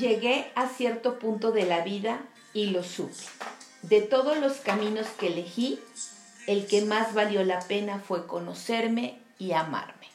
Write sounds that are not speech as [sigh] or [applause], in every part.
Llegué a cierto punto de la vida y lo supe. De todos los caminos que elegí, el que más valió la pena fue conocerme y amarme.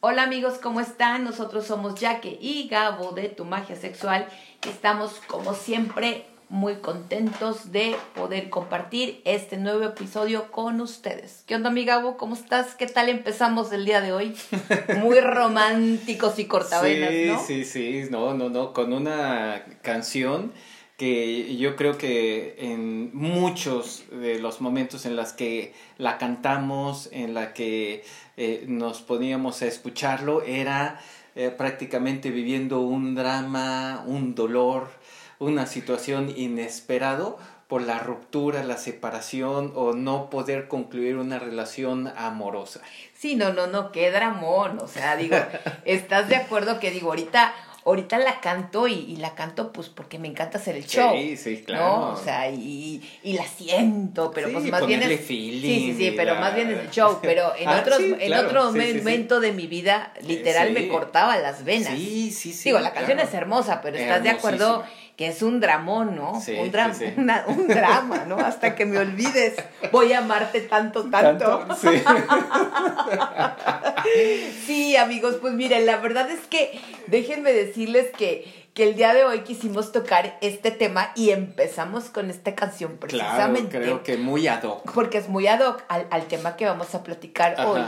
Hola amigos, ¿cómo están? Nosotros somos Jaque y Gabo de Tu Magia Sexual. Estamos como siempre muy contentos de poder compartir este nuevo episodio con ustedes. ¿Qué onda, mi Gabo? ¿Cómo estás? ¿Qué tal empezamos el día de hoy? [laughs] Muy románticos y cortavenas, sí, ¿no? Sí, sí, no, no, no, con una canción que yo creo que en muchos de los momentos en los que la cantamos, en la que eh, nos poníamos a escucharlo, era eh, prácticamente viviendo un drama, un dolor, una situación inesperado por la ruptura, la separación o no poder concluir una relación amorosa. Sí, no, no, no, qué dramón. O sea, digo, [laughs] ¿estás de acuerdo que digo, ahorita, ahorita la canto y, y la canto pues porque me encanta hacer el show? Sí, sí, claro. ¿no? O sea, y, y la siento, pero Sí, pues más bien es. feeling sí, sí, sí, pero la- más bien es el show. [laughs] Pero en Ah, otros, sí, en claro, otro sí, sí, sí. momento de mi vida, literal Sí. me cortaba las venas. Sí, sí, sí. Digo, la canción es hermosa, pero estás de acuerdo. Que es un dramón, ¿no? Sí, un, dra- sí, sí. [laughs] una- un drama, ¿no? Hasta que me olvides. Voy a amarte tanto, tanto. Sí. [laughs] Sí, amigos, pues miren, la verdad es que déjenme decirles que, que el día de hoy quisimos tocar este tema y empezamos con esta canción Claro, precisamente creo que muy ad hoc. porque es muy ad hoc al, al tema que vamos a platicar Ajá. hoy,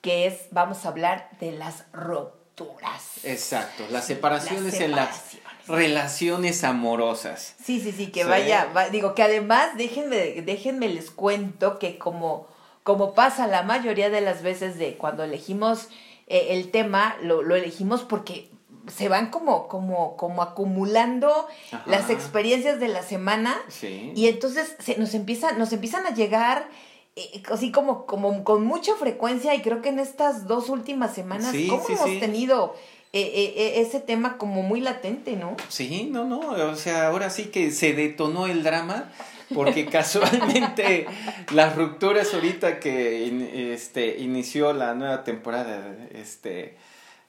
que es, vamos a hablar de las rupturas. Exacto, las separaciones Las en las separaciones. Relaciones amorosas. Sí, sí, sí, que Sí. vaya, va- digo que además déjenme, déjenme les cuento que como, como pasa la mayoría de las veces de cuando elegimos eh, el tema, lo, lo elegimos porque se van como, como, como acumulando Ajá. las experiencias de la semana Sí. y entonces se, nos, empiezan, nos empiezan a llegar eh, así como, como con mucha frecuencia y creo que en estas dos últimas semanas, Sí, ¿cómo sí, hemos tenido eh, eh, ese tema como muy latente, no? Sí, no, no, o sea, ahora sí que se detonó el drama porque [laughs] casualmente las rupturas ahorita que in- este inició la nueva temporada este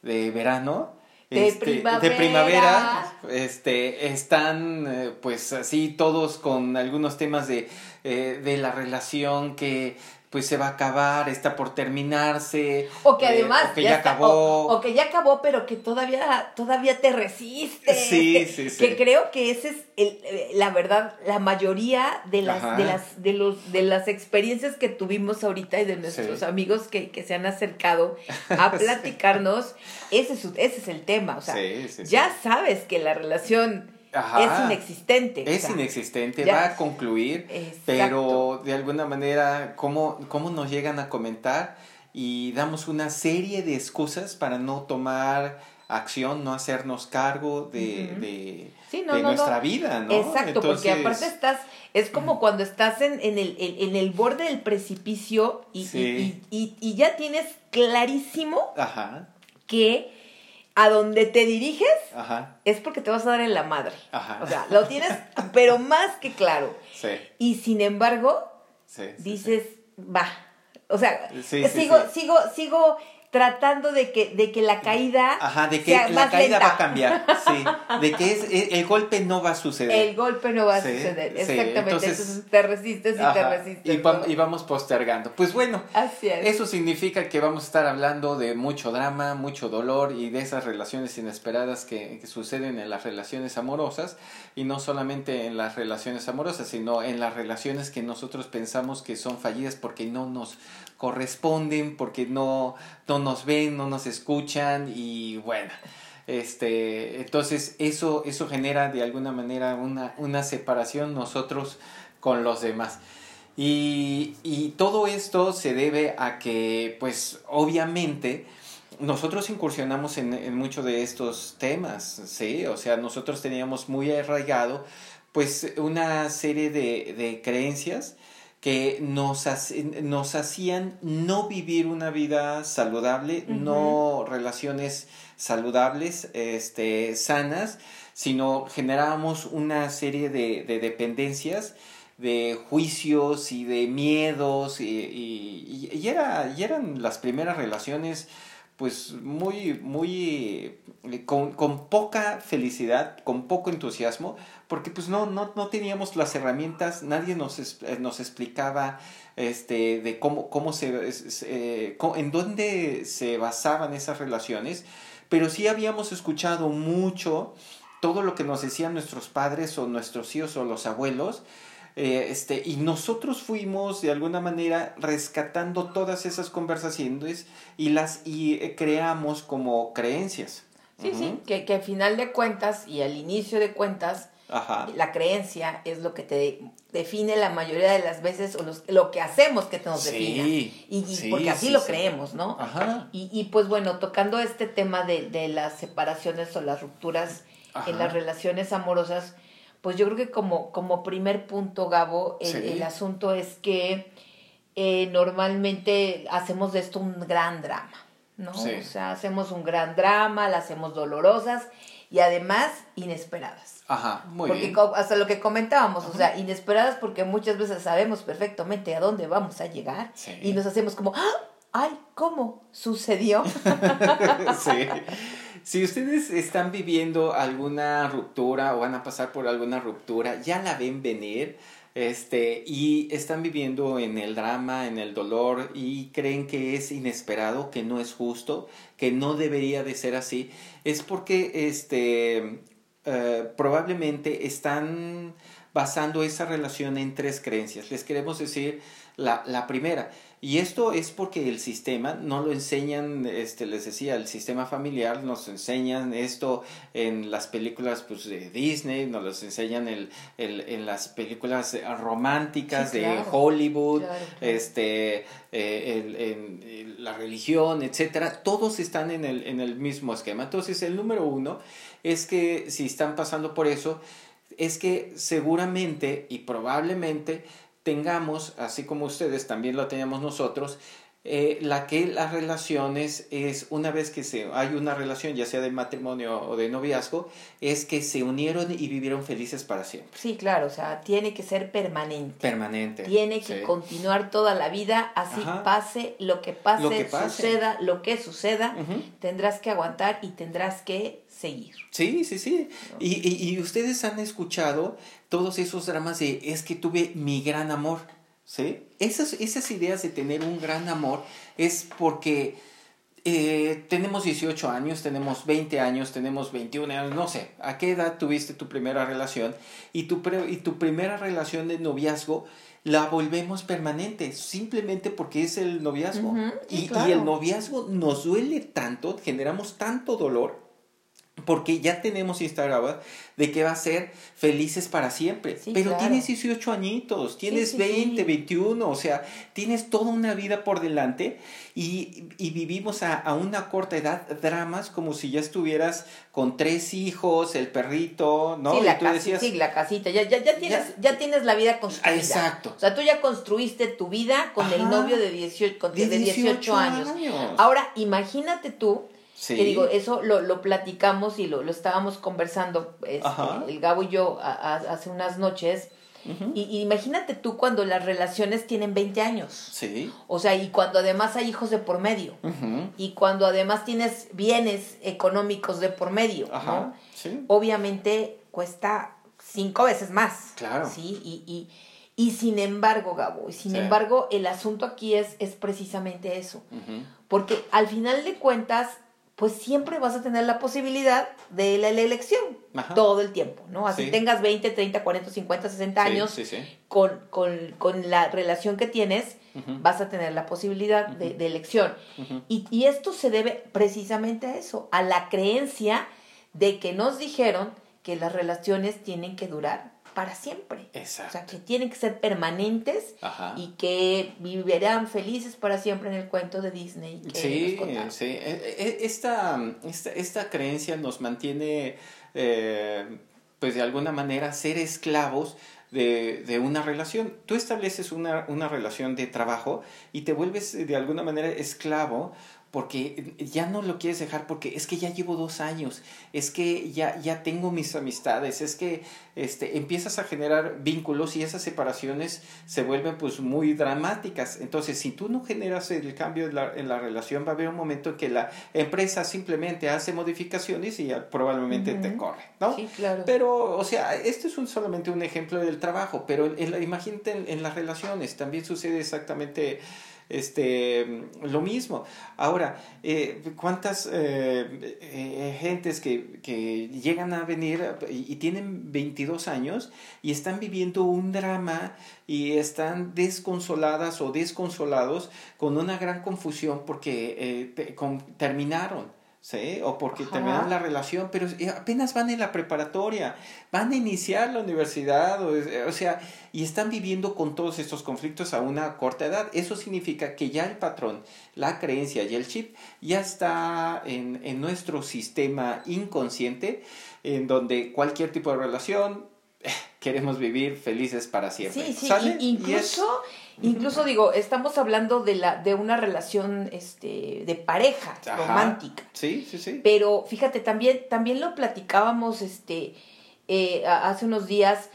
de verano De este, primavera. de primavera este están eh, pues así todos con algunos temas de eh, de la relación que pues se va a acabar, está por terminarse, O que eh, además o que ya ya está- acabó. o, o que ya acabó, pero que todavía, todavía te resiste. Sí, sí, [laughs] sí. Que creo que esa es el, eh, la verdad, la mayoría de las, Ajá. de las, de los, de las experiencias que tuvimos ahorita y de nuestros Sí. amigos que, que se han acercado [laughs] a platicarnos, ese, es, ese es el tema. O sea, sí. ya sabes que la relación Ajá. es inexistente. o Es sea, inexistente, ya- va a concluir, Exacto. pero de alguna manera, ¿cómo, ¿cómo nos llegan a comentar? Y damos una serie de excusas para no tomar acción, no hacernos cargo de, de, Sí, no, de no, nuestra no. vida, ¿no? Exacto, porque aparte estás, es como cuando estás en, en, el, en, en el borde del precipicio y, Sí. y, y, y ya tienes clarísimo Ajá, que a donde te diriges ajá, es porque te vas a dar en la madre. Ajá. O sea, lo tienes, pero más que claro. sí, Y sin embargo, sí. sí, dices, va. O sea, sigo, sigo, sigo tratando de que, de que la caída Ajá, de que sea la más caída lenta. va a cambiar, sí, de que es, el, el golpe no va a suceder. El golpe no va a Sí, suceder. sí, Exactamente. entonces- Entonces, te resistes y te Ajá, resistes. y, va- y vamos postergando. Pues bueno, Así es. Eso significa que vamos a estar hablando de mucho drama, mucho dolor y de esas relaciones inesperadas que, que suceden en las relaciones amorosas y no solamente en las relaciones amorosas, sino en las relaciones que nosotros pensamos que son fallidas porque no nos corresponden, porque no, no nos ven, no nos escuchan y bueno. Este, entonces eso, eso genera de alguna manera una, una separación nosotros con los demás. Y, y todo esto se debe a que, pues, obviamente, nosotros incursionamos en, en muchos de estos temas, ¿sí? O sea, nosotros teníamos muy arraigado, pues, una serie de, de creencias que nos, nos hacían no vivir una vida saludable, no relaciones saludables, este, sanas, sino generábamos una serie de, de dependencias, de juicios y de miedos, y, y, y era, y eran las primeras relaciones pues muy, muy, eh, con, con poca felicidad, con poco entusiasmo, porque pues no, no, no teníamos las herramientas, nadie nos, eh, nos explicaba este, de cómo, cómo se, es- eh, en dónde se basaban esas relaciones, pero sí habíamos escuchado mucho todo lo que nos decían nuestros padres o nuestros hijos o los abuelos, eh, este, y nosotros fuimos de alguna manera rescatando todas esas conversaciones y las y eh, creamos como creencias. Sí, sí, que, que al final de cuentas y al inicio de cuentas, Ajá. la creencia es lo que te define la mayoría de las veces o los- lo que hacemos que nos Sí, defina. Y, y sí, porque así sí, lo creemos, ¿no? Ajá. Y, y pues bueno, tocando este tema de, de las separaciones o las rupturas Ajá. en las relaciones amorosas, pues yo creo que como, como primer punto, Gabo, el, Sí. el asunto es que eh, normalmente hacemos de esto un gran drama, ¿no? Sí. O sea, hacemos un gran drama, las hacemos dolorosas y además inesperadas. Ajá, muy porque bien. co- hasta lo que comentábamos, o sea, inesperadas porque muchas veces sabemos perfectamente a dónde vamos a llegar Sí. y nos hacemos como, ¡Ah! ay, ¿cómo sucedió? [laughs] sí. Si ustedes están viviendo alguna ruptura o van a pasar por alguna ruptura, ya la ven venir, este, y están viviendo en el drama, en el dolor, y creen que es inesperado, que no es justo, que no debería de ser así, es porque este, eh, probablemente están basando esa relación en tres creencias. Les queremos decir la, la primera. Y esto es porque el sistema no lo enseñan, este, les decía, el sistema familiar nos enseñan esto en las películas pues, de Disney, nos los enseñan el, el- en las películas románticas Sí, de. Hollywood, Claro, claro. este, eh, en la religión, etcétera, todos están en el, en el mismo esquema. Entonces, el número uno es que si están pasando por eso, es que seguramente y probablemente tengamos, así como ustedes también lo teníamos nosotros, eh, la que las relaciones es una vez que se, hay una relación, ya sea de matrimonio o de noviazgo, es que se unieron y vivieron felices para siempre. Sí, claro, o sea, tiene que ser permanente. Permanente. Tiene que sí. continuar toda la vida, así Ajá. pase lo que pase, Lo que pase. suceda lo que suceda, tendrás que aguantar y tendrás que seguir. Sí, sí, sí. Y, y, y ustedes han escuchado todos esos dramas de es que tuve mi gran amor, ¿sí? Esas, esas ideas de tener un gran amor es porque eh, tenemos 18 años, tenemos 20 años, tenemos 21 años, no sé, ¿a qué edad tuviste tu primera relación? Y tu, pre- y tu primera relación de noviazgo la volvemos permanente, simplemente porque es el noviazgo. Y, y claro. el noviazgo nos duele tanto, generamos tanto dolor, porque ya tenemos instalado de que va a ser felices para siempre. Sí, Pero claro. tienes 18 añitos, tienes sí, 20, sí. 21, o sea, tienes toda una vida por delante y, y vivimos a, a una corta edad dramas como si ya estuvieras con tres hijos, el perrito, ¿no? sí, Y la tú casi- decías, sí, la casita, ya, ya, ya, tienes, ya. tienes la vida construida. Exacto. O sea, tú ya construiste tu vida con el novio de 18, con- De de 18, 18 años. años. Ahora, imagínate tú, Sí. que digo, eso lo, lo platicamos y lo, lo estábamos conversando, este, el Gabo y yo, a- a- hace unas noches. Y, y imagínate tú cuando las relaciones tienen 20 años. Sí. O sea, y cuando además hay hijos de por medio. Ujú. Y cuando además tienes bienes económicos de por medio. Ajá. ¿no? Sí. Obviamente cuesta cinco veces más. Claro. Sí, y, y, y sin embargo, Gabo, y sin Sí. embargo, el asunto aquí es, es precisamente eso. Ujú. Porque al final de cuentas, pues siempre vas a tener la posibilidad de la, la elección Ajá. todo el tiempo, ¿no? Así Sí. tengas 20, 30, 40, 50, 60 Sí, años sí, sí. Con, con, con la relación que tienes, vas a tener la posibilidad de, de elección. Y, y esto se debe precisamente a eso, a la creencia de que nos dijeron que las relaciones tienen que durar para siempre. Exacto. O sea, que tienen que ser permanentes Ajá. y que vivirán felices para siempre en el cuento de Disney. Que Sí, nos sí. E- e- Esta, esta, esta creencia nos mantiene, eh, pues de alguna manera, ser esclavos de, de una relación. Tú estableces una, una relación de trabajo y te vuelves de alguna manera esclavo porque ya no lo quieres dejar porque es que ya llevo dos años, es que ya, ya tengo mis amistades, es que este, empiezas a generar vínculos y esas separaciones se vuelven pues muy dramáticas. Entonces, si tú no generas el cambio en la, en la relación, va a haber un momento en que la empresa simplemente hace modificaciones y ya probablemente te corre, ¿no? Sí, claro. Pero, o sea, este es un, solamente un ejemplo del trabajo, pero en, en la- imagínate en, en las relaciones, también sucede exactamente este, lo mismo. Ahora, eh, ¿cuántas eh, eh, gentes que, que llegan a venir y, tienen 22 años y están viviendo un drama y están desconsoladas o desconsolados con una gran confusión porque eh, terminaron? ¿Sí? O porque Ajá. terminaron la relación, pero eh, apenas van en la preparatoria, van a iniciar la universidad, o, o sea, y están viviendo con todos estos conflictos a una corta edad. Eso significa que ya el patrón, la creencia y el chip ya está en, en nuestro sistema inconsciente, en donde cualquier tipo de relación eh, queremos vivir felices para siempre. Sí, sí, ¿sale? i- Y es- incluso, digo, estamos hablando de la, de una relación este, de pareja, Ajá. romántica. Sí, sí, sí. Pero fíjate, también, también lo platicábamos este, eh, hace unos días.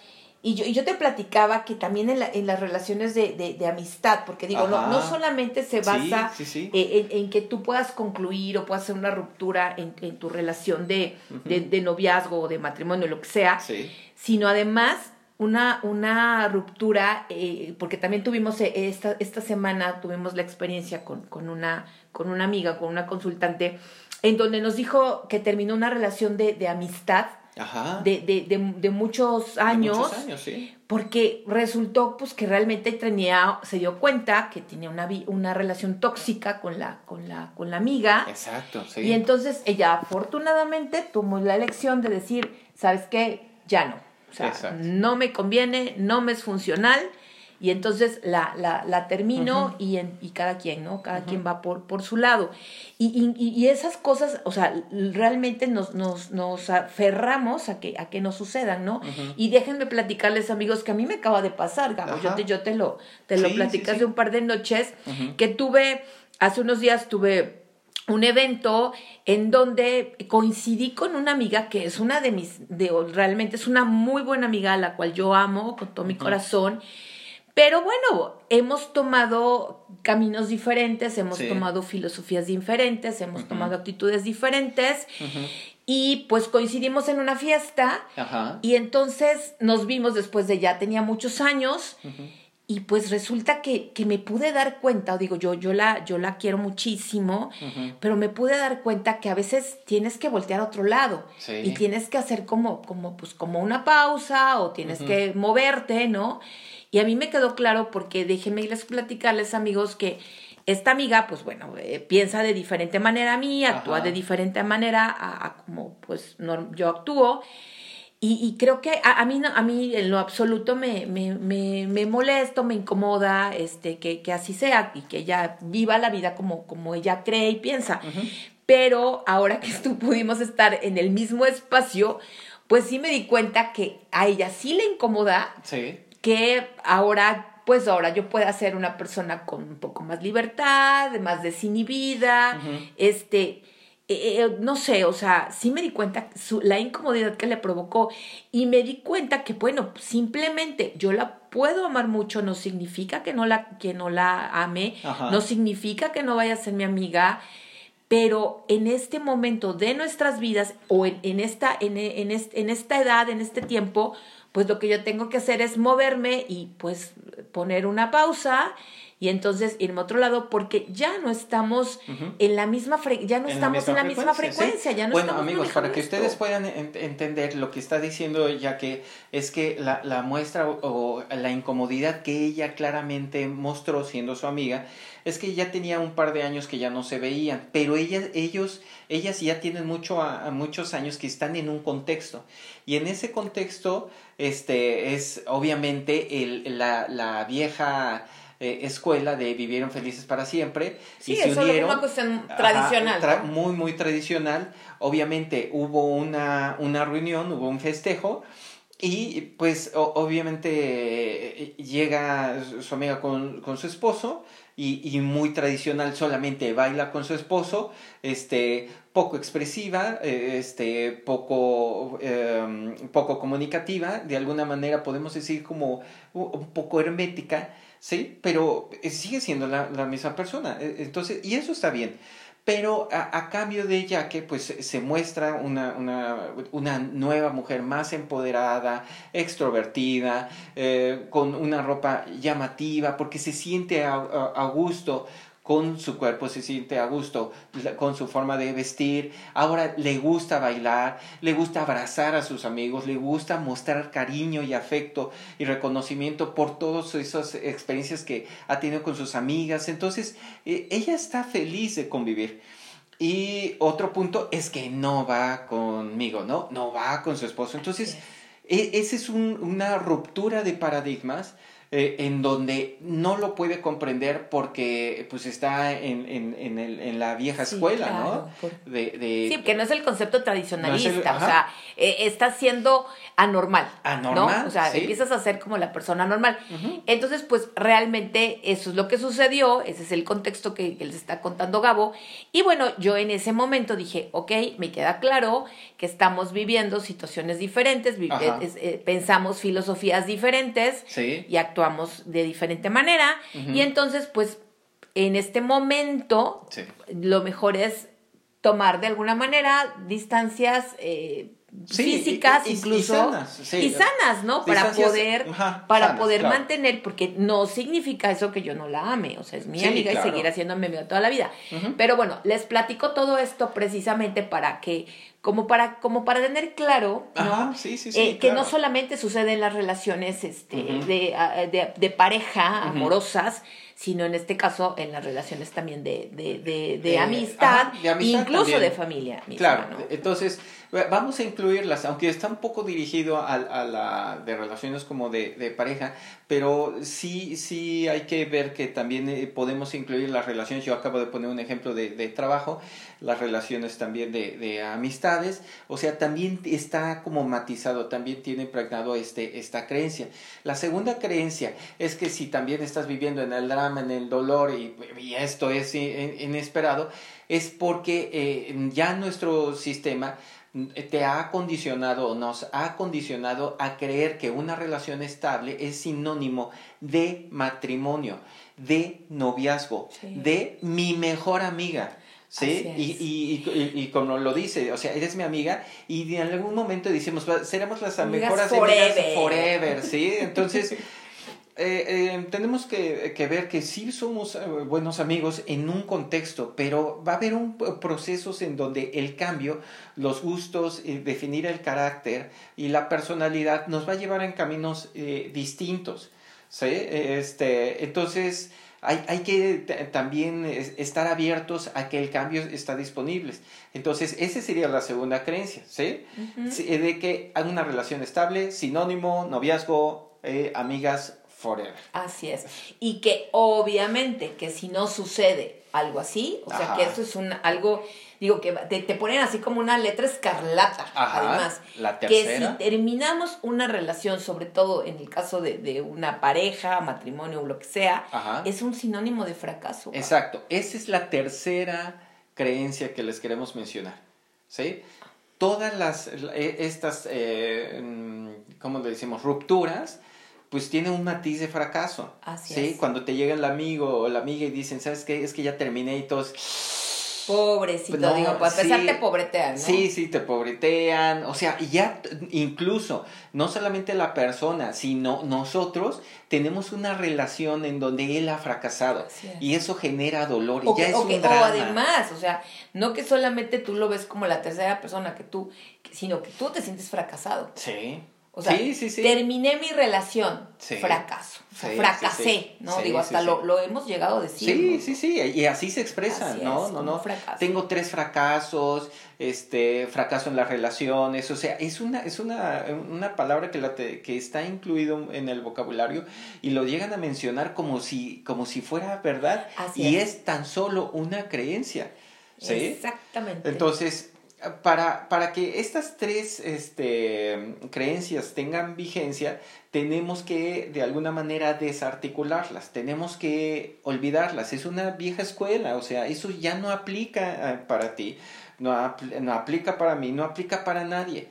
Y yo, y yo te platicaba que también en, la- en las relaciones de, de, de amistad, porque digo, no, no solamente se basa sí, sí. eh, En, en que tú puedas concluir o puedas hacer una ruptura en, en tu relación de, de, de noviazgo o de matrimonio, lo que sea, Sí. sino además una, una ruptura, eh, porque también tuvimos eh, esta, esta semana, tuvimos la experiencia con, con, una, con una amiga, con una consultante, en donde nos dijo que terminó una relación de, de amistad Ajá. de, de, de, de muchos años, muchos años, sí. porque resultó pues que realmente tenía, se dio cuenta que tenía una, una relación tóxica con la, con la, con la amiga. Exacto, sí. Y entonces ella afortunadamente tomó la elección de decir, ¿sabes qué? Ya no. O sea, Exacto. no me conviene, no me es funcional. Y entonces la, la, la termino y, en, y cada quien, ¿no? Cada quien va por, por su lado. Y, y, y esas cosas, o sea, realmente nos, nos, nos aferramos a que, a que nos sucedan, ¿no? Y déjenme platicarles, amigos, que a mí me acaba de pasar, Gabo. Yo te, yo te lo, te lo Sí, platicé sí, sí. hace un par de noches, que tuve, hace unos días tuve un evento en donde coincidí con una amiga que es una de mis, de, realmente es una muy buena amiga a la cual yo amo con todo mi corazón. Pero bueno, hemos tomado caminos diferentes, hemos Sí. tomado filosofías diferentes, hemos tomado actitudes diferentes y pues coincidimos en una fiesta Ajá. y entonces nos vimos después de ya tenía muchos años. Y pues resulta que, que me pude dar cuenta, o digo, yo, yo, la, yo la quiero muchísimo, pero me pude dar cuenta que a veces tienes que voltear a otro lado Sí. y tienes que hacer como, como, pues, como una pausa o tienes que moverte, ¿no? Y a mí me quedó claro porque déjenme irles platicarles, amigos, que esta amiga, pues bueno, eh, piensa de diferente manera a mí, actúa Ajá. de diferente manera a, a como pues no- yo actúo. Y, y creo que a, a mí a mí en lo absoluto me, me, me, me molesto, me incomoda este, que, que así sea y que ella viva la vida como, como ella cree y piensa. Pero ahora que tú pudimos estar en el mismo espacio, pues sí me di cuenta que a ella sí le incomoda Sí. que ahora, pues ahora yo pueda ser una persona con un poco más libertad, más desinhibida, este, eh, eh, no sé, o sea, sí me di cuenta su, la incomodidad que le provocó y me di cuenta que, bueno, simplemente yo la puedo amar mucho, no significa que no la, que no la ame, Ajá. no significa que no vaya a ser mi amiga, pero en este momento de nuestras vidas o en, en esta, en, en, en esta edad, en este tiempo, pues lo que yo tengo que hacer es moverme y pues poner una pausa y entonces irme a otro lado porque ya no estamos en la misma fre- ya no En estamos en la misma frecuencia, frecuencia, sí. ya no bueno, estamos amigos, para que ustedes puedan en- entender lo que está diciendo, ya que es que la, la muestra o, o la incomodidad que ella claramente mostró siendo su amiga, es que ya tenía un par de años que ya no se veían, pero ellas, ellos, ellas ya tienen mucho a- a muchos años que están en un contexto. Y en ese contexto, este, es obviamente el, la, la vieja eh, escuela de vivieron felices para siempre. Sí, y se eso es unieron. una cuestión Ajá, tradicional. tra- ¿no? muy, muy tradicional. Obviamente hubo una, una reunión, hubo un festejo. Y pues o- obviamente eh, llega su amiga con, con su esposo y, y muy tradicional, solamente baila con su esposo, este, poco expresiva, eh, este, poco, eh, poco comunicativa, de alguna manera podemos decir como un poco hermética, ¿sí? Pero eh, sigue siendo la, la misma persona, eh, entonces, y eso está bien. Pero a, a cambio de ella que pues se muestra una, una, una nueva mujer más empoderada, extrovertida, eh, con una ropa llamativa, porque se siente a- a gusto con su cuerpo, se siente a gusto con su forma de vestir. Ahora le gusta bailar, le gusta abrazar a sus amigos, le gusta mostrar cariño y afecto y reconocimiento por todas esas experiencias que ha tenido con sus amigas. Entonces, eh, ella está feliz de convivir. Y otro punto es que no va conmigo, ¿no? No va con su esposo. Entonces, e- esa es un- una ruptura de paradigmas eh, en donde no lo puede comprender porque pues está en, en, en, el- en la vieja Sí, escuela, claro, ¿no? por- De, de- Sí, que no es el concepto tradicionalista, No es el- o sea, eh, está siendo anormal. Anormal, ¿no? O sea, sí. empiezas a ser como la persona normal. Entonces, pues realmente eso es lo que sucedió, ese es el contexto que, que les está contando Gabo. Y bueno, yo en ese momento dije, ok, me queda claro que estamos viviendo situaciones diferentes, vi- Ajá. es- eh, pensamos filosofías diferentes Sí. y actuamos de diferente manera. Y entonces, pues, en este momento, Sí. lo mejor es tomar de alguna manera distancias eh, Sí, físicas y- incluso sanas, sí. y sanas, ¿no? Para poder ajá, para sanas, poder claro. mantener porque no significa eso que yo no la ame, o sea, es mi Sí, amiga claro. y seguirá siendo mi amiga toda la vida. Pero bueno, les platico todo esto precisamente para que como para como para tener claro, ¿no? Ajá, sí, Eh, que no solamente sucede en las relaciones este, de, de, de pareja, amorosas, sino en este caso en las relaciones también de, de, de, de Eh, amistad, ajá, de amistad incluso también. de familia. misma, Claro, ¿no? entonces vamos a incluirlas, aunque está un poco dirigido a, a la de relaciones como de, de pareja, pero sí, sí hay que ver que también eh, podemos incluir las relaciones, yo acabo de poner un ejemplo de, de trabajo, las relaciones también de, de amistades, o sea, también está como matizado, también tiene impregnado este, esta creencia. La segunda creencia es que si también estás viviendo en el drama, en el dolor y, y esto es in- inesperado, es porque eh, ya nuestro sistema te ha condicionado o nos ha condicionado a creer que una relación estable es sinónimo de matrimonio, de noviazgo, Sí. de mi mejor amiga. ¿Sí? Y, y, y, y como lo dice, o sea, eres mi amiga y en algún momento decimos, "Va- seremos las Amigas mejores forever. amigas forever, ¿sí? Entonces, [laughs] eh, eh, tenemos que, que ver que sí somos eh, buenos amigos en un contexto, pero va a haber un procesos en donde el cambio, los gustos, eh, definir el carácter y la personalidad nos va a llevar en caminos eh, distintos, ¿sí? Este, entonces, hay, hay que también es- estar abiertos a que el cambio está disponible. Entonces, esa sería la segunda creencia, ¿sí? De que hay una relación estable, sinónimo, noviazgo, eh, amigas, forever. Así es. Y que obviamente que si no sucede algo así, o sea que eso es un algo, digo, que te, te ponen así como una letra escarlata, Ajá, además. la Que tercera. si terminamos una relación, sobre todo en el caso de, de una pareja, matrimonio o lo que sea, Ajá. es un sinónimo de fracaso. Exacto. Esa es la tercera creencia que les queremos mencionar. ¿Sí? Todas las, eh, estas, eh, mm, ¿cómo le decimos? Rupturas, pues tiene un matiz de fracaso. Así ¿sí? es. Cuando te llega el amigo o la amiga y dicen, ¿sabes qué? Es que ya terminé y todos... Pobrecito, No, digo, para empezar sí. te pobretean, ¿no? Sí, sí, te pobretean. O sea, y ya incluso, no solamente la persona, sino nosotros tenemos una relación en donde él ha fracasado. Y eso genera dolor. Y ya es un que- o drama. además, o sea, no que solamente tú lo ves como la tercera persona que tú, sino que tú te sientes fracasado. Sí. O sea, sí, sí, sí. terminé mi relación, fracaso. O sea, Sí, fracasé. ¿no? Digo, hasta lo, lo hemos llegado a decir. Sí, ¿no? sí, sí, y así se expresa, Así ¿no? es, no, no. fracaso. Tengo tres fracasos, este, fracaso en las relaciones, o sea, es una, es una, una palabra que, la te- que está incluido en el vocabulario y lo llegan a mencionar como si, como si fuera verdad Así y es. es. tan solo una creencia, ¿sí? Exactamente. Entonces, para, para que estas tres este, creencias tengan vigencia, tenemos que de alguna manera desarticularlas, tenemos que olvidarlas. Es una vieja escuela, o sea, eso ya no aplica eh, para ti, no, apl- no aplica para mí, no aplica para nadie.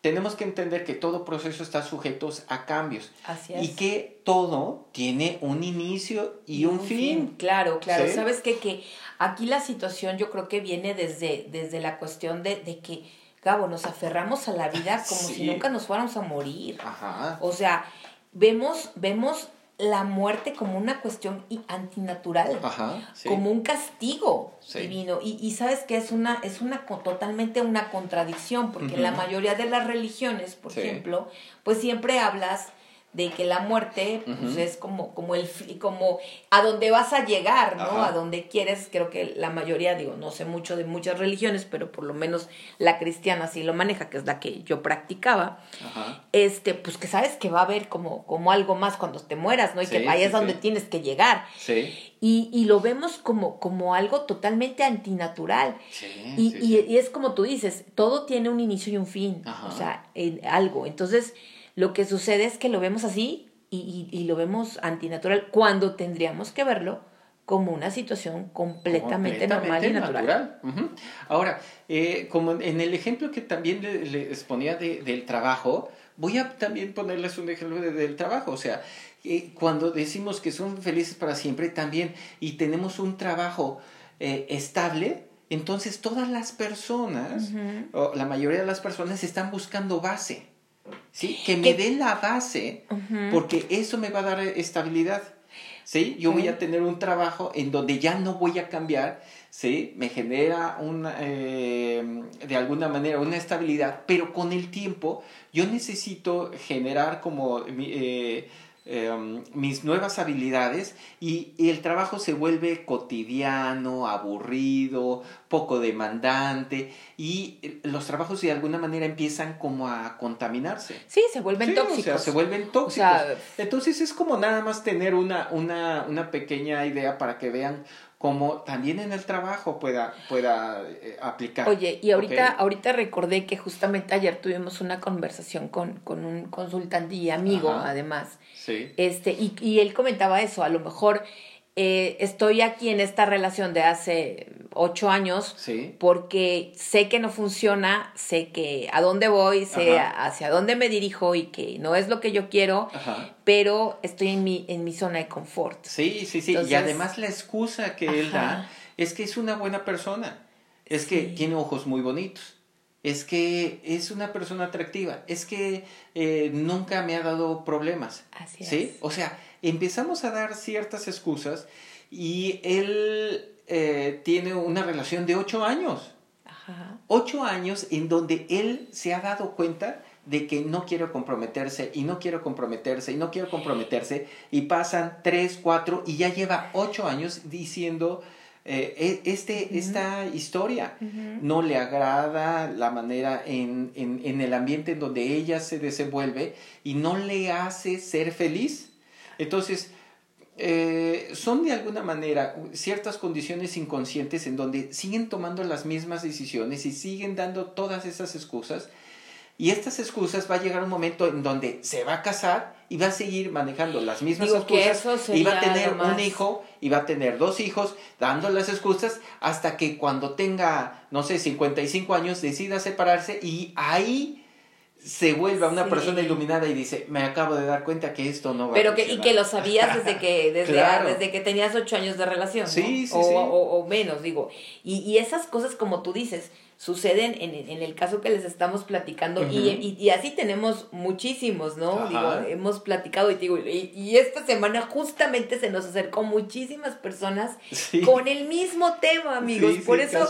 Tenemos que entender que todo proceso está sujeto a cambios Así es. y que todo tiene un inicio y un fin. Claro, claro. ¿Sí? Sabes qué? que aquí la situación yo creo que viene desde, desde la cuestión de, de que, Gabo, nos aferramos a la vida como Sí. si nunca nos fuéramos a morir. Ajá. O sea, vemos, vemos la muerte como una cuestión antinatural. Ajá. sí. como un castigo Sí. divino y, y sabes que es una es una totalmente una contradicción porque en la mayoría de las religiones por Sí. ejemplo pues siempre hablas de que la muerte pues es como como el como a donde vas a llegar no Ajá. a donde quieres creo que la mayoría digo no sé mucho de muchas religiones pero por lo menos la cristiana sí lo maneja que es la que yo practicaba Ajá. este pues que sabes que va a haber como como algo más cuando te mueras no y que vayas sí, a donde sí. tienes que llegar Sí. y, y lo vemos como, como algo totalmente antinatural. Y, y- sí. y es como tú dices, todo tiene un inicio y un fin, Ajá. o sea, en algo. Entonces, lo que sucede es que lo vemos así y, y- y lo vemos antinatural cuando tendríamos que verlo como una situación completamente, normal y natural. Ujú. Ahora, eh, como en el ejemplo que también le- les ponía de- del trabajo, voy a también ponerles un ejemplo de- del trabajo. O sea, eh, cuando decimos que son felices para siempre también y tenemos un trabajo eh, estable, entonces todas las personas, o la mayoría de las personas están buscando base. ¿Sí? Que me dé la base, porque eso me va a dar estabilidad. ¿Sí? Yo voy a tener un trabajo en donde ya no voy a cambiar, ¿sí? Me genera una, eh, de alguna manera una estabilidad, pero con el tiempo yo necesito generar como mi- eh, eh, mis nuevas habilidades y, y el trabajo se vuelve cotidiano, aburrido, poco demandante y los trabajos de alguna manera empiezan como a contaminarse. Sí, se vuelven Sí, o tóxicos. sea, se vuelven tóxicos. sea, Entonces es como nada más tener una, una, una pequeña idea para que vean cómo también en el trabajo pueda, pueda eh, aplicar. Oye, y ahorita, ahorita recordé que justamente ayer tuvimos una conversación con, con un consultante y amigo, Ajá. además. Sí. Este, y, y él comentaba eso, a lo mejor eh, estoy aquí en esta relación de hace ocho años Sí. porque sé que no funciona, sé que a dónde voy, sé Ajá. hacia dónde me dirijo y que no es lo que yo quiero, Ajá. pero estoy en mi, en mi zona de confort. Sí, sí, sí. Entonces- y además la excusa que él da es que es una buena persona. Es que Sí. tiene ojos muy bonitos. Es que es una persona atractiva. Es que eh, nunca me ha dado problemas. Así ¿Sí? es. O sea, empezamos a dar ciertas excusas y él eh, tiene una relación de ocho años. Ajá. Ocho años en donde él se ha dado cuenta de que no quiero comprometerse y no quiero comprometerse y no quiero comprometerse y pasan tres, cuatro y ya lleva ocho años diciendo eh, e- este, esta historia. No le agrada la manera en, en, en el ambiente en donde ella se desenvuelve y no le hace ser feliz. Entonces, eh, son de alguna manera ciertas condiciones inconscientes en donde siguen tomando las mismas decisiones y siguen dando todas esas excusas. Y estas excusas va a llegar un momento en donde se va a casar y va a seguir manejando las mismas Digo excusas y va a tener más- un hijo y va a tener dos hijos dando las excusas hasta que cuando tenga, no sé, 55 años decida separarse y ahí se vuelva una Sí. persona iluminada y dice, me acabo de dar cuenta que esto no va Pero a que, y funcionar". que lo sabías desde que, [laughs] desde, Claro. desde que tenías ocho años de relación, ¿no? Sí, sí, o, sí. O, o menos, digo. Y, y esas cosas, como tú dices, suceden en, en el caso que les estamos platicando y, y, y así tenemos muchísimos, ¿no? Ajá. Digo, hemos platicado y digo, y, esta semana justamente se nos acercó muchísimas personas Sí. con el mismo tema, amigos. Por eso.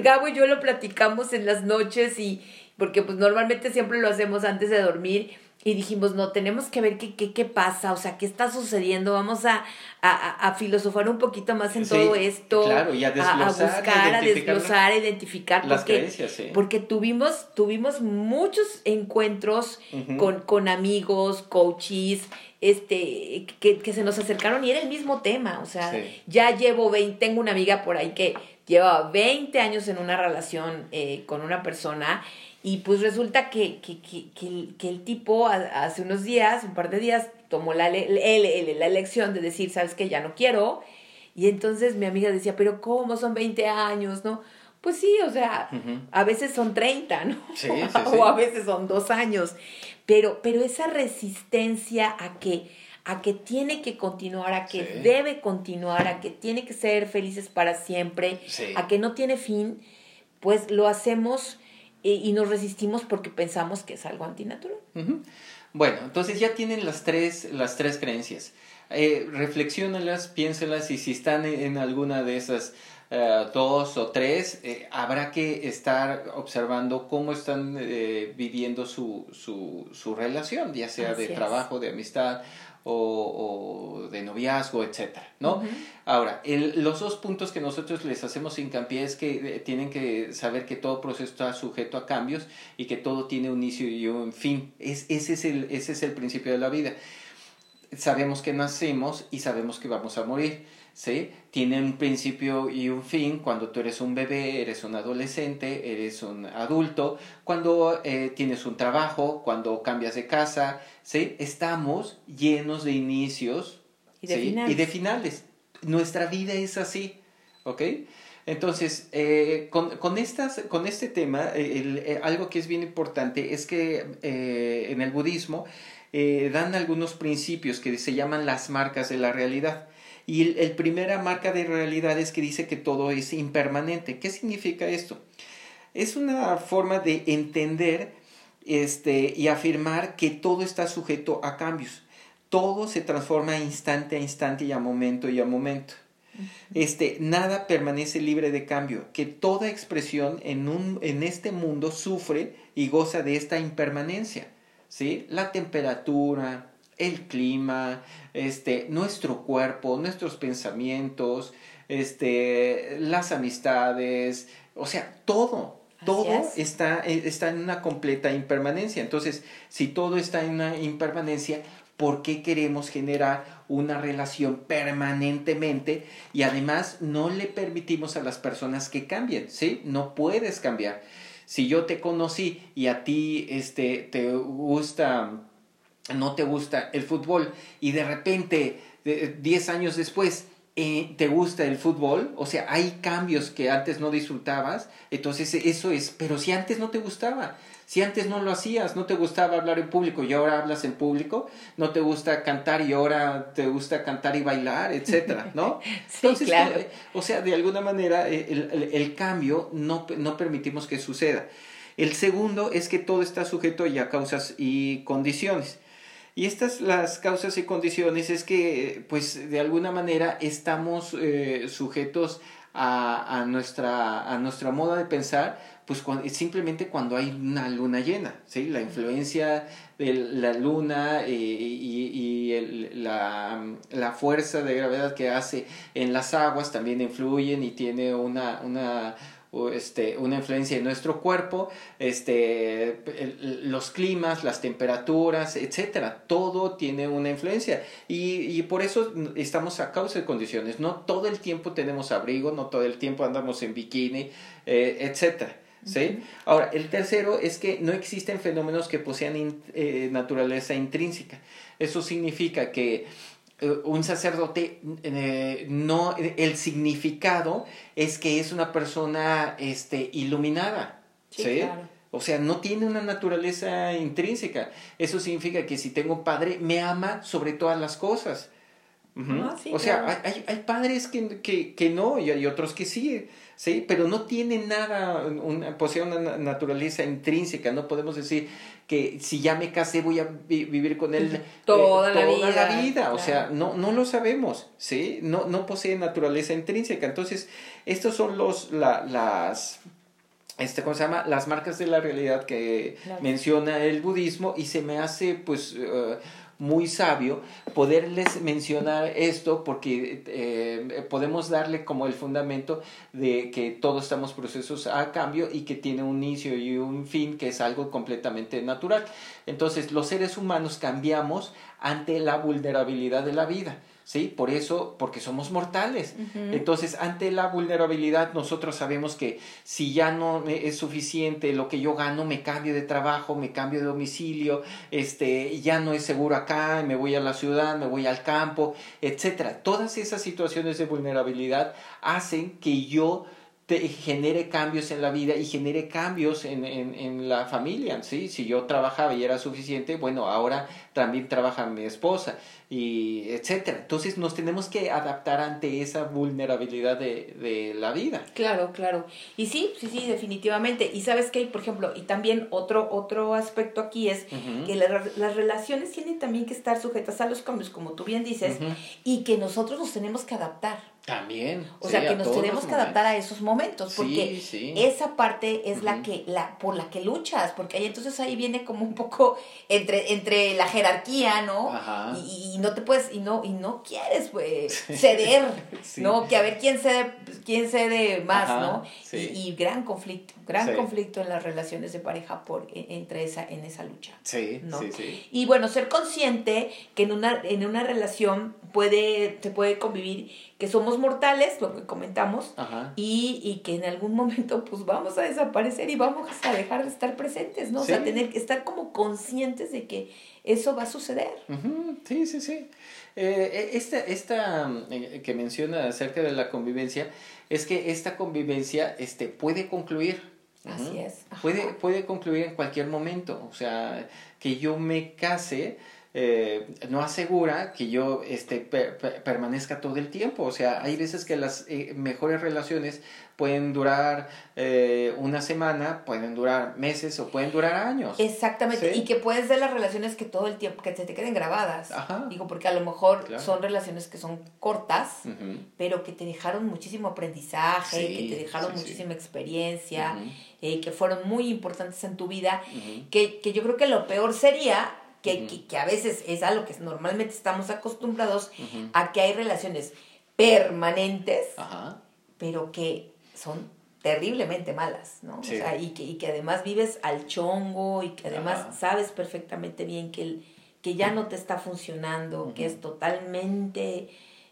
Gabo y yo lo platicamos en las noches y porque pues normalmente siempre lo hacemos antes de dormir y dijimos, no, tenemos que ver qué, qué, qué pasa, o sea, qué está sucediendo, vamos a, a, a- filosofar un poquito más en Sí, todo esto, claro, y a desglosar, a, buscar, a desglosar, a identificar, Las porque, creencias, sí. porque tuvimos, tuvimos muchos encuentros con, con amigos, coaches, este, que, que se nos acercaron y era el mismo tema, o sea, Sí. ya llevo 20, tengo una amiga por ahí que lleva 20 años en una relación eh, con una persona y pues resulta que, que, que, que el, que el tipo hace unos días, un par de días, tomó la, le- la elección de decir, sabes que ya no quiero. Y entonces mi amiga decía, pero ¿cómo son 20 años, no? Pues sí, o sea, a veces son 30, ¿no? Sí, sí, [laughs] sí. o a veces son dos años. Pero, pero esa resistencia a que, a que tiene que continuar, a que Sí. debe continuar, a que tiene que ser felices para siempre, Sí. a que no tiene fin, pues lo hacemos y nos resistimos porque pensamos que es algo antinatural. Bueno, entonces ya tienen las tres, las tres creencias. Eh, reflexiónalas, piénselas y si están en, alguna de esas eh, dos o tres, eh, habrá que estar observando cómo están eh, viviendo su, su, su relación, ya sea de es. trabajo, de amistad o, o de noviazgo, etcétera, ¿no? Ahora, el- los dos puntos que nosotros les hacemos hincapié es que eh, tienen que saber que todo proceso está sujeto a cambios y que todo tiene un inicio y un fin. Es, ese, es el, ese es el principio de la vida. Sabemos que nacemos y sabemos que vamos a morir. ¿Sí? Tiene un principio y un fin cuando tú eres un bebé, eres un adolescente, eres un adulto, cuando eh, tienes un trabajo, cuando cambias de casa, ¿sí? Estamos llenos de inicios Y de ¿sí? finales. y de finales. Nuestra vida es así, ¿ok? Entonces, eh, con, con, estas, con este tema, eh, el- algo que es bien importante es que eh, en el budismo eh, dan algunos principios que se llaman las marcas de la realidad. Y el, el primera marca de realidad es que dice que todo es impermanente. ¿Qué significa esto? Es una forma de entender este, y afirmar que todo está sujeto a cambios. Todo se transforma instante a instante y a momento y a momento. Este, nada permanece libre de cambio, que toda expresión en, un, en este mundo sufre y goza de esta impermanencia. ¿sí? La temperatura, el clima, este, nuestro cuerpo, nuestros pensamientos, este, las amistades, o sea, todo, todo es. está, eh, está en una completa impermanencia. Entonces, si todo está en una impermanencia, ¿por qué queremos generar una relación permanentemente y además no le permitimos a las personas que cambien? ¿Sí? No puedes cambiar. Si yo te conocí y a ti este, te gusta, no te gusta el fútbol y de repente, de- 10 años después, eh, te gusta el fútbol, o sea, hay cambios que antes no disfrutabas, entonces eso es, pero si antes no te gustaba, si antes no lo hacías, no te gustaba hablar en público y ahora hablas en público, no te gusta cantar y ahora te gusta cantar y bailar, etcétera, [laughs] ¿no? Sí, Entonces, claro. to- o sea, de alguna manera eh, el, el- el cambio no, no permitimos que suceda. El segundo es que todo está sujeto ya a causas y condiciones. Y estas las causas y condiciones es que, pues, de alguna manera estamos eh, sujetos a, a, nuestra, a nuestra moda de pensar, pues cuan- simplemente cuando hay una luna llena, ¿sí? La influencia de la luna eh, y, y el- la, la fuerza de gravedad que hace en las aguas también influyen y tiene una, una, este, una influencia en nuestro cuerpo, este, el- los climas, las temperaturas, etcétera, todo tiene una influencia y, y por eso estamos a causa de condiciones. No todo el tiempo tenemos abrigo, no todo el tiempo andamos en bikini, eh, etcétera. ¿Sí? Ahora, el tercero es que no existen fenómenos que posean in- eh, naturaleza intrínseca. Eso significa que un sacerdote eh, no el significado es que es una persona este iluminada Sí, ¿sí? claro. O sea, no tiene una naturaleza intrínseca. Eso significa que si tengo un padre, me ama sobre todas las cosas. Ah, sí, o sea, claro. hay, hay, padres que, que, que no y hay otros que sí, sí, pero no tiene nada, una, posee una na- naturaleza intrínseca. No podemos decir que si ya me casé voy a vi- vivir con él [laughs] eh, Toda la toda la vida, vida. O sea, no, no lo sabemos, ¿sí? No, no posee naturaleza intrínseca. Entonces, estos son los, la, las, este, ¿cómo se llama? Las marcas de la realidad que Claro. menciona el budismo y se me hace, pues, eh, muy sabio poderles mencionar esto porque eh, podemos darle como el fundamento de que todos estamos procesos a cambio y que tiene un inicio y un fin que es algo completamente natural. Entonces, los seres humanos cambiamos ante la vulnerabilidad de la vida. ¿Sí? Por eso, porque somos mortales. Entonces, ante la vulnerabilidad, nosotros sabemos que si ya no es suficiente lo que yo gano, me cambio de trabajo, me cambio de domicilio, este, ya no es seguro acá, me voy a la ciudad, me voy al campo, etcétera. Todas esas situaciones de vulnerabilidad hacen que yo te genere cambios en la vida y genere cambios en, en, en la familia, ¿sí? Si yo trabajaba y era suficiente, bueno, ahora también trabaja mi esposa y etcétera. Entonces nos tenemos que adaptar ante esa vulnerabilidad de, de la vida. Claro, claro. Y sí, sí, sí, definitivamente. Y sabes que, por ejemplo, y también otro, otro aspecto aquí es que la- las relaciones tienen también que estar sujetas a los cambios, como tú bien dices, y que nosotros nos tenemos que adaptar. También. O sí, sea, que nos tenemos que adaptar a esos momentos, porque sí. esa parte es la que la por la que luchas, porque ahí entonces ahí viene como un poco entre entre la jerarquía, ¿no? Ajá. Y, y no te puedes y no y no quieres [laughs] ceder, Sí. ¿no? Que a ver quién cede quién cede más, Ajá, ¿no? sí. Y, y gran conflicto, gran Sí. conflicto en las relaciones de pareja por e- entre esa en esa lucha. Sí, ¿no? sí, sí. Y bueno, ser consciente que en una, en una relación puede, se puede convivir, que somos mortales, lo que comentamos, Ajá. y, y que en algún momento pues vamos a desaparecer y vamos a dejar de estar presentes, ¿no? O sea, tener que estar como conscientes de que eso va a suceder. Ujú, Sí, sí, sí. Eh, esta esta mm, eh, que menciona acerca de la convivencia es que esta convivencia este, puede concluir. Así es. Ajá. Puede, puede concluir en cualquier momento. O sea, que yo me case eh, no asegura que yo este, per- per- permanezca todo el tiempo. O sea, hay veces que las eh, mejores relaciones pueden durar eh, una semana, pueden durar meses o pueden durar años. Exactamente, Sí. y que puedes ser las relaciones que todo el tiempo, que se te queden grabadas. Ajá. Digo, porque a lo mejor Claro. son relaciones que son cortas, pero que te dejaron muchísimo aprendizaje, Sí, que te dejaron sí, muchísima experiencia, eh, que fueron muy importantes en tu vida, que, que yo creo que lo peor sería que, que, que a veces es a lo que normalmente estamos acostumbrados, a que hay relaciones permanentes, Ajá. pero que son terriblemente malas, ¿no? Sí. O sea, y que, y que además vives al chongo y que además Ajá. sabes perfectamente bien que, el, que ya no te está funcionando, que es totalmente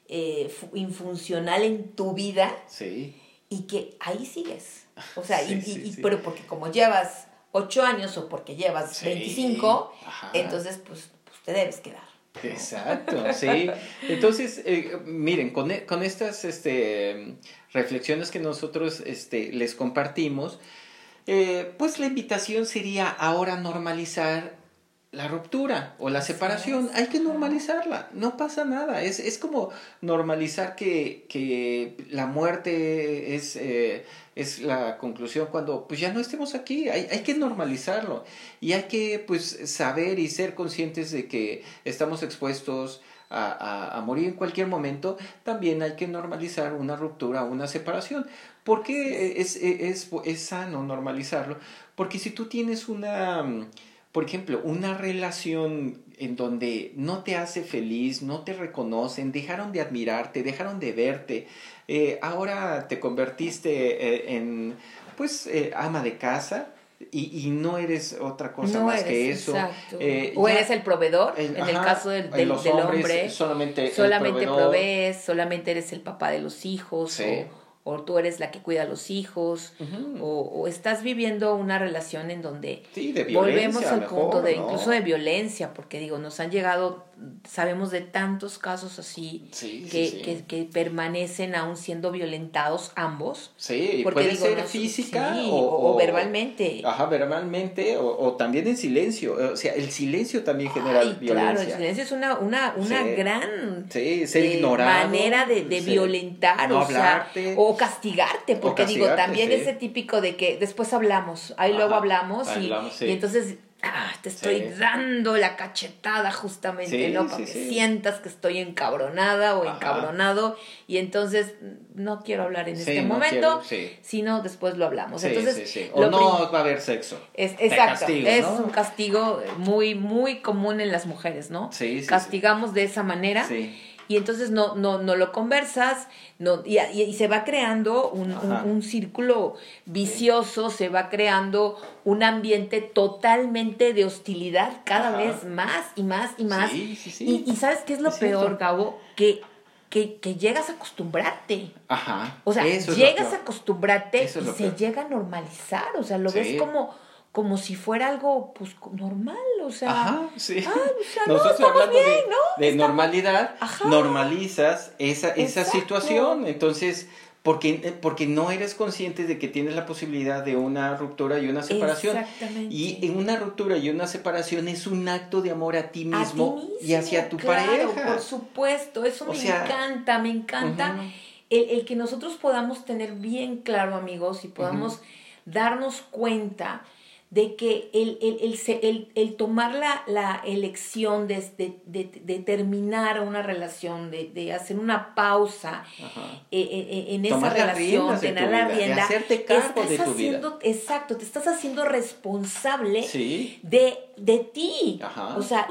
eh, fu- infuncional en tu vida Sí. y que ahí sigues. O sea, [laughs] y- Sí, y, sí, y- pero porque como llevas ocho años o porque llevas Sí. 25, Ajá. entonces pues, pues te debes quedar. Exacto, [laughs] sí. Entonces, eh, miren, con, e- con estas este, reflexiones que nosotros este, les compartimos, eh, pues la invitación sería ahora normalizar la ruptura o la separación. es. Hay que normalizarla, no pasa nada. Es, es como normalizar que, que la muerte es, eh, es la conclusión cuando pues ya no estemos aquí. Hay, hay que normalizarlo y hay que pues saber y ser conscientes de que estamos expuestos a, a, a morir en cualquier momento. También hay que normalizar una ruptura, una separación. ¿Por qué es, es, es sano normalizarlo? Porque si tú tienes una por ejemplo, una relación en donde no te hace feliz, no te reconocen, dejaron de admirarte, dejaron de verte, eh, ahora te convertiste eh, en, pues, eh, ama de casa y, y no eres otra cosa no más eres, que eso. o ya- eres el proveedor, el- en el caso del, del, los del hombres, hombre. solamente, solamente proveedor. provees, solamente eres el papá de los hijos, Sí. o, o tú eres la que cuida a los hijos, o, o estás viviendo una relación en donde Sí, de violencia, volvemos al mejor, punto de ¿no? incluso de violencia, porque digo, nos han llegado sabemos de tantos casos así Sí, sí, que, sí. Que, que permanecen aún siendo violentados ambos. Sí, Porque puede digo, ser no- física o, o- o verbalmente. Ajá, verbalmente o, o también en silencio. O sea, el silencio también genera Ay, violencia. claro, el silencio es una, una, una gran ser eh, ignorado. manera de, de violentar No o sea, hablarte. o castigarte, porque digo, también ese típico de que después hablamos, ahí luego Ajá, hablamos, y, hablamos, sí. y entonces ah, te estoy Sí. dando la cachetada justamente, Sí, ¿no? sí, Para que sientas que estoy encabronada o Ajá. encabronado y entonces no quiero hablar en este no momento, quiero, sino después lo hablamos. Sí, entonces, sí, sí. O no va a haber sexo. es, Te exacto, castigo, es ¿no? un castigo muy, muy común en las mujeres, ¿no? Sí, sí, sí. Castigamos de esa manera Sí. Y entonces no, no, no lo conversas no, y, se va creando un, un- círculo vicioso, se va creando un ambiente totalmente de hostilidad cada Ajá. vez más y más y más. Sí, sí, sí. Y, y ¿sabes qué es lo Es cierto. peor, Gabo? Que, que, que llegas a acostumbrarte. Ajá. O sea, llegas a acostumbrarte es y se llega a normalizar. O sea, lo Sí. ves como, como si fuera algo pues normal. O sea, Ajá, sí. ah, o sea, [laughs] no, Nosotros estamos hablando de, bien, ¿no? de Estamos- normalidad, Ajá. normalizas esa, esa Exacto. situación. Entonces, porque, porque no eres consciente de que tienes la posibilidad de una ruptura y una separación. Exactamente. Y en una ruptura y una separación es un acto de amor a ti A mismo, ti mismo, y hacia tu claro, pareja. Por supuesto, eso O me sea, encanta, me encanta. El, el que nosotros podamos tener bien claro, amigos, y podamos darnos cuenta de que el, el, el, se- el- el tomar la, la elección de, de, de- de terminar una relación, de, de hacer una pausa eh, eh, eh, en esa relación, de la rienda, hacerte te cargo estás de tu vida. haciendo, exacto, te estás haciendo responsable Sí. de, de ti. Ajá. O sea,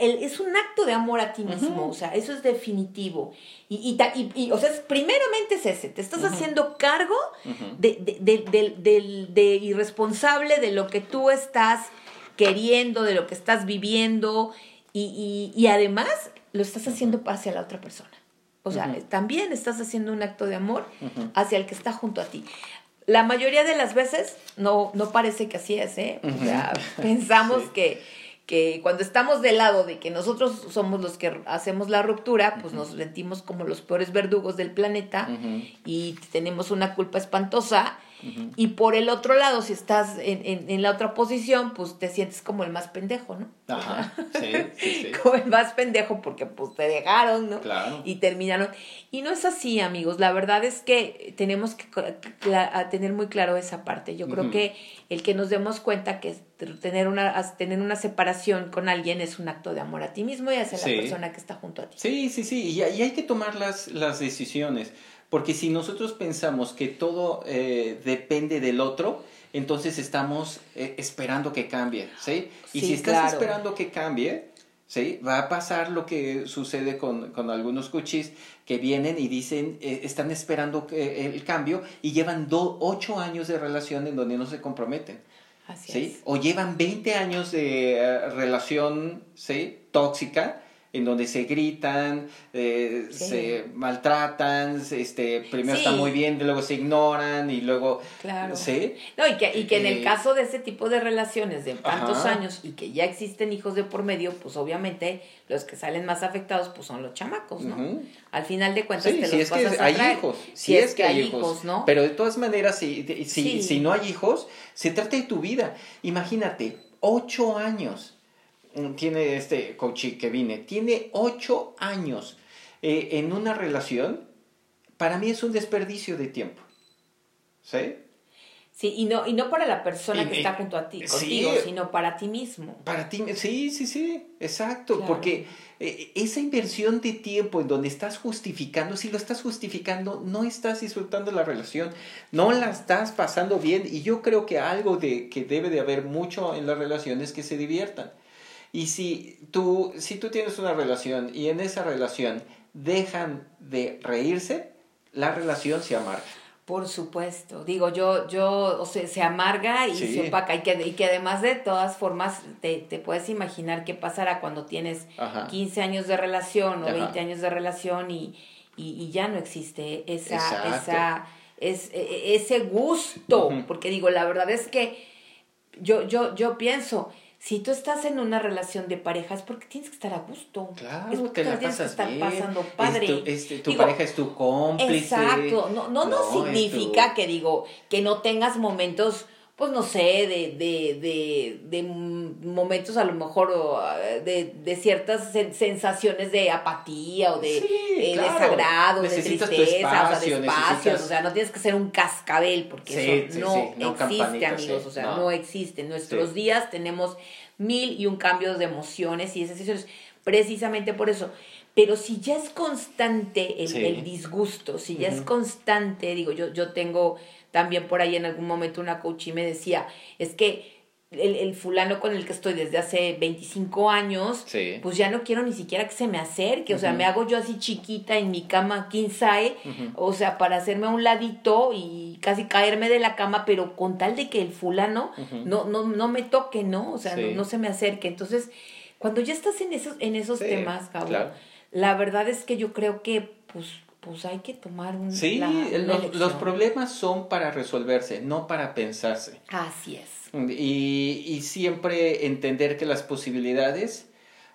el- es un acto de amor a ti mismo, o sea, eso es definitivo. Y, y, y- y, o sea, es- primeramente es ese, te estás haciendo cargo de, de, de, de irresponsable de lo que tú estás queriendo, de lo que estás viviendo y, y, y además lo estás haciendo hacia la otra persona. O sea, también estás haciendo un acto de amor hacia el que está junto a ti. La mayoría de las veces no, no parece que así es, ¿eh? O sea, [laughs] pensamos Sí. que, que cuando estamos del lado de que nosotros somos los que hacemos la ruptura, pues nos sentimos como los peores verdugos del planeta y tenemos una culpa espantosa. Y por el otro lado, si estás en, en, en la otra posición, pues te sientes como el más pendejo, ¿no? Ajá. Sí, sí, sí. [laughs] Como el más pendejo porque pues te dejaron, ¿no? Claro. Y terminaron. Y no es así, amigos. La verdad es que tenemos que a tener muy claro esa parte. Yo creo que el que nos demos cuenta que tener una, tener una separación con alguien es un acto de amor a ti mismo y hacia Sí. la persona que está junto a ti. Sí, sí, sí, y, y hay que tomar las, las decisiones, porque si nosotros pensamos que todo eh, depende del otro, entonces estamos eh, esperando que cambie, ¿sí? Y Sí, si estás claro. esperando que cambie, ¿sí? Va a pasar lo que sucede con, con algunos cuchis que vienen y dicen, eh, están esperando que- el cambio y llevan do, ocho años de relación en donde no se comprometen. Así ¿sí? es. O llevan 20 años de eh, relación, ¿sí? Tóxica, en donde se gritan, eh, Sí. se maltratan, este, primero Sí. están muy bien, luego se ignoran y luego, Claro. ¿sí? No, y que, y que en el Eh, caso de ese tipo de relaciones de tantos Ajá. años y que ya existen hijos de por medio, pues obviamente los que salen más afectados pues son los chamacos, ¿no? Al final de cuentas Sí, te si los es que hay traer. hijos, si, es, que hay hijos, ¿no? Pero de todas maneras, si, si, si no hay hijos, se trata de tu vida. Imagínate, ocho años tiene este coach que vine, tiene ocho años eh, en una relación, para mí es un desperdicio de tiempo. ¿Sí? Sí, y no, y no para la persona Y- que está junto a ti, sí. contigo, sino para ti mismo. Para ti, sí, sí, sí, exacto, Claro. porque eh, esa inversión de tiempo en donde estás justificando, si lo estás justificando, no estás disfrutando la relación, no la estás pasando bien y yo creo que algo de que debe de haber mucho en las relaciones es que se diviertan. Y si tú, si tú tienes una relación y en esa relación dejan de reírse, la relación se amarga. Por supuesto. Digo, yo, yo, o sea, se amarga y Sí. se opaca. Y que, y que además de todas formas, te, te puedes imaginar qué pasará cuando tienes Ajá. 15 años de relación o Ajá. 20 años de relación y, y, y ya no existe esa, Exacto. esa, es, e- e- ese gusto. Porque digo, la verdad es que yo, yo, yo pienso, si tú estás en una relación de pareja es porque tienes que estar a gusto. Claro, es porque te la tienes que estar bien. pasando Es padre. tu, es tu Digo, pareja es tu cómplice. Exacto, no, no, no, significa tu- que digo que no tengas momentos, pues no sé, de, de, de, de momentos a lo mejor o, de, de ciertas sen- sensaciones de apatía o de Sí, eh, claro. desagrado, de Necesitas tristeza, o sea, de espacio, espacios, necesitas- o sea, no tienes que ser un cascabel porque Sí, eso sí, no, existe, amigos, o sea, no. no, existe. En nuestros días tenemos mil y un cambios de emociones y sensaciones, precisamente por eso. Pero si ya es constante el, disgusto, si ya es constante, digo, yo, yo tengo también por ahí en algún momento una coach y me decía, es que el, el fulano con el que estoy desde hace 25 años, Sí. pues ya no quiero ni siquiera que se me acerque, o sea, me hago yo así chiquita en mi cama size, Ujú. o sea, para hacerme a un ladito y casi caerme de la cama, pero con tal de que el fulano no, no, no me toque, ¿no? O sea, Sí. no, no se me acerque. Entonces, cuando ya estás en esos, en esos Sí, temas, claro. la verdad es que yo creo que, pues, pues hay que tomar un, Sí, la- los, los problemas son para resolverse, no para pensarse. Así es. Y, y siempre entender que las posibilidades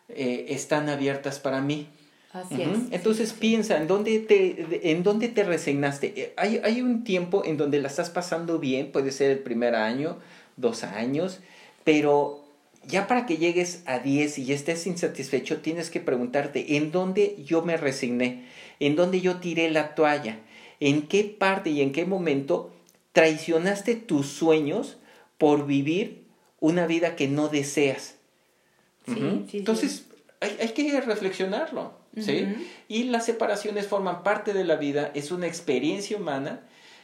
eh, están abiertas para mí. Así es. Entonces piensa, ¿en dónde te, en dónde te resignaste? Eh, Hay, hay un tiempo en donde la estás pasando bien, puede ser el primer año, dos años, pero ya para que llegues a 10 y estés insatisfecho, tienes que preguntarte, ¿en dónde yo me resigné? ¿En dónde yo tiré la toalla? ¿En qué parte y en qué momento traicionaste tus sueños por vivir una vida que no deseas? Sí, sí, sí. Entonces, hay, hay que reflexionarlo, ¿sí? Ujú. Y las separaciones forman parte de la vida, es una experiencia humana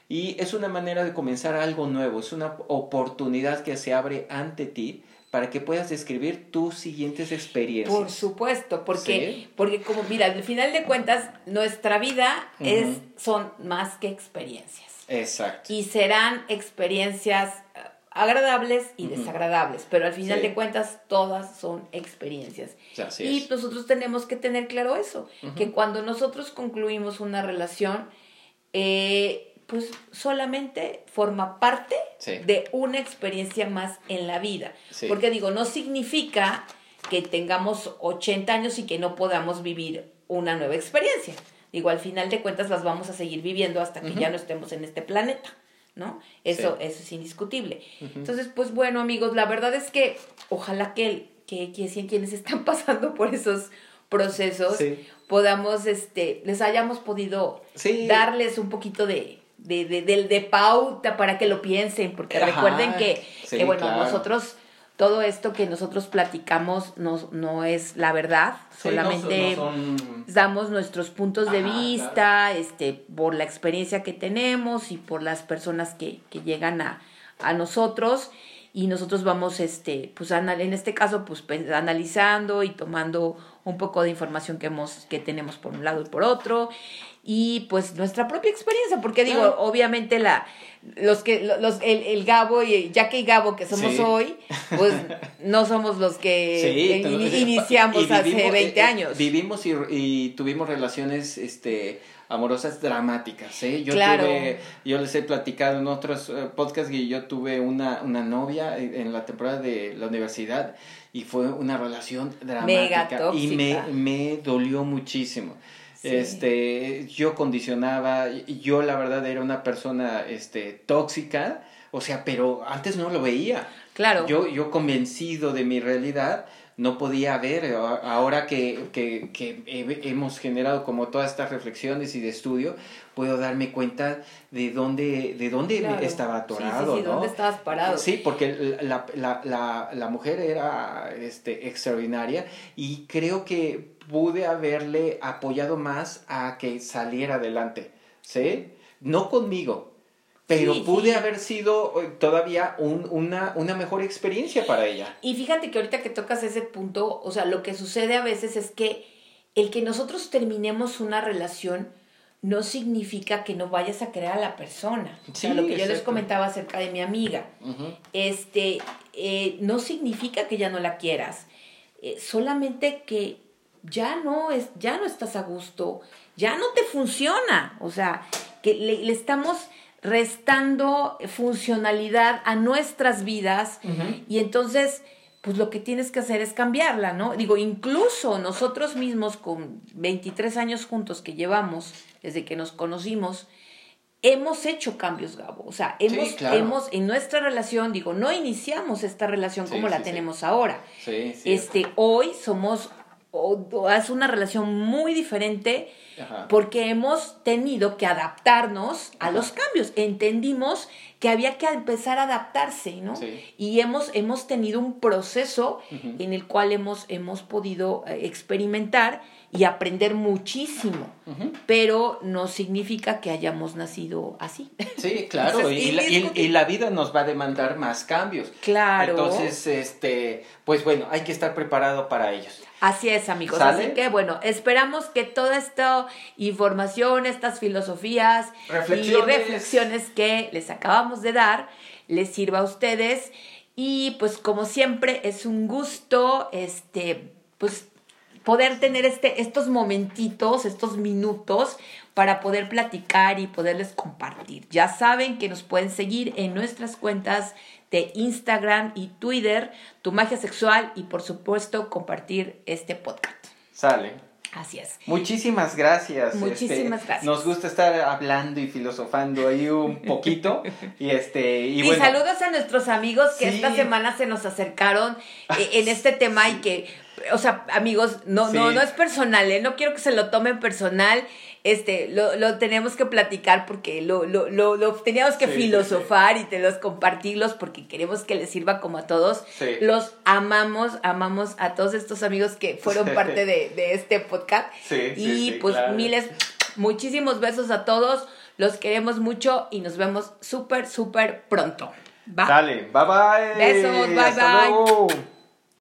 y es una manera de comenzar algo nuevo, es una oportunidad que se abre ante ti para que puedas describir tus siguientes experiencias. Por supuesto, porque, Sí. porque como, mira, al final de cuentas, nuestra vida es, son más que experiencias. Exacto. Y serán experiencias eh, agradables y desagradables, pero al final Sí. de cuentas todas son experiencias. Así y es. nosotros tenemos que tener claro eso, que cuando nosotros concluimos una relación, eh, pues solamente forma parte Sí. de una experiencia más en la vida. Sí. Porque digo, no significa que tengamos 80 años y que no podamos vivir una nueva experiencia. Digo, al final de cuentas las vamos a seguir viviendo hasta que ya no estemos en este planeta, ¿no? Eso, Sí. eso es indiscutible. Entonces, pues bueno, amigos, la verdad es que ojalá que, que, que quienes están [laughs] pasando por esos procesos Sí. podamos, este, les hayamos podido Sí. darles un poquito de, de, de, de- de pauta para que lo piensen, porque Ajá, recuerden que, sí, que, bueno, claro. nosotros, todo esto que nosotros platicamos no, no es la verdad, Sí, solamente no son- damos nuestros puntos de Ajá, vista, este, por la experiencia que tenemos y por las personas que, que llegan a, a nosotros y nosotros vamos, este, pues en este caso, pues analizando y tomando un poco de información que hemos, que tenemos por un lado y por otro y pues nuestra propia experiencia, porque digo, obviamente la los que los el, el Gabo y Jackie y Gabo que somos Sí. hoy, pues [laughs] no somos los que Sí, in- entonces, iniciamos hace vivimos- 20 eh, eh, años. Vivimos y, y tuvimos relaciones este, amorosas dramáticas. ¿eh? Yo, Claro. tuve, yo les he platicado en otros eh, podcasts que yo tuve una, una novia en la temporada de la universidad y fue una relación dramática. y me, me dolió muchísimo. Sí. Este, yo condicionaba, yo la verdad era una persona este, tóxica, o sea, pero antes no lo veía. Claro. Yo, yo convencido de mi realidad, no podía ver, ahora que, que, que he- hemos generado como todas estas reflexiones y de estudio, puedo darme cuenta de dónde, de dónde Claro. estaba Sí, sí, atorado, sí, ¿no? ¿dónde estabas parado? Sí, porque la, la, la, la mujer era este, extraordinaria y creo que pude haberle apoyado más a que saliera adelante, ¿sí? No conmigo, pero Sí, pude sí. haber sido eh, todavía un- una, una mejor experiencia para ella. Y fíjate que ahorita que tocas ese punto, o sea, lo que sucede a veces es que el que nosotros terminemos una relación no significa que no vayas a querer a la persona. o sea, Sí, lo que yo les comentaba acerca de mi amiga. Este, eh, no significa que ya no la quieras. Eh, solamente que ya no es, ya no estás a gusto, ya no te funciona. O sea, que le, le estamos restando funcionalidad a nuestras vidas y entonces pues lo que tienes que hacer es cambiarla, ¿no? Digo, incluso nosotros mismos con 23 años juntos que llevamos desde que nos conocimos, hemos hecho cambios, Gabo. O sea, hemos, claro. hemos en nuestra relación, digo, no iniciamos esta relación Sí, como la sí, tenemos ahora. Sí, sí. Este, hoy somos, o- o es una relación muy diferente Ajá. porque hemos tenido que adaptarnos a Ajá. los cambios. Entendimos que había que empezar a adaptarse, ¿no? Sí. Y hemos, hemos tenido un proceso Ujú. en el cual hemos, hemos podido eh, experimentar y aprender muchísimo, pero no significa que hayamos nacido así. Sí, claro, Entonces, y, la, y- discutir- y la vida nos va a demandar más cambios. Claro. Entonces, este, pues bueno, hay que estar preparado para ellos. Así es, amigos. ¿Sale? Así que bueno, esperamos que toda información, estas filosofías y Reflexiones. reflexiones que les acabamos de dar les sirva a ustedes. Y pues como siempre es un gusto este pues poder tener este, estos momentitos, estos minutos para poder platicar y poderles compartir. Ya saben que nos pueden seguir en nuestras cuentas de Instagram y Twitter, Tu Magia Sexual y por supuesto compartir este podcast. Sale. Así es. Muchísimas gracias. Muchísimas este, gracias. Nos gusta estar hablando y filosofando ahí un [laughs] poquito. y este, y, Y, bueno. saludos a nuestros amigos que Sí. esta semana se nos acercaron eh, en este tema y que, o sea, amigos, no, no, no es personal, ¿eh? no quiero que se lo tomen personal, este, lo, lo tenemos que platicar porque lo, lo, lo, lo teníamos que Sí, filosofar y tenemos compartirlos porque queremos que les sirva como a todos. Sí. Los amamos, amamos a todos estos amigos que fueron parte de, de este podcast. Sí, sí, y sí, pues claro. miles, muchísimos besos a todos. Los queremos mucho y nos vemos súper, súper pronto. ¿Va? Dale, bye bye. Besos, bye, Hasta bye. luego.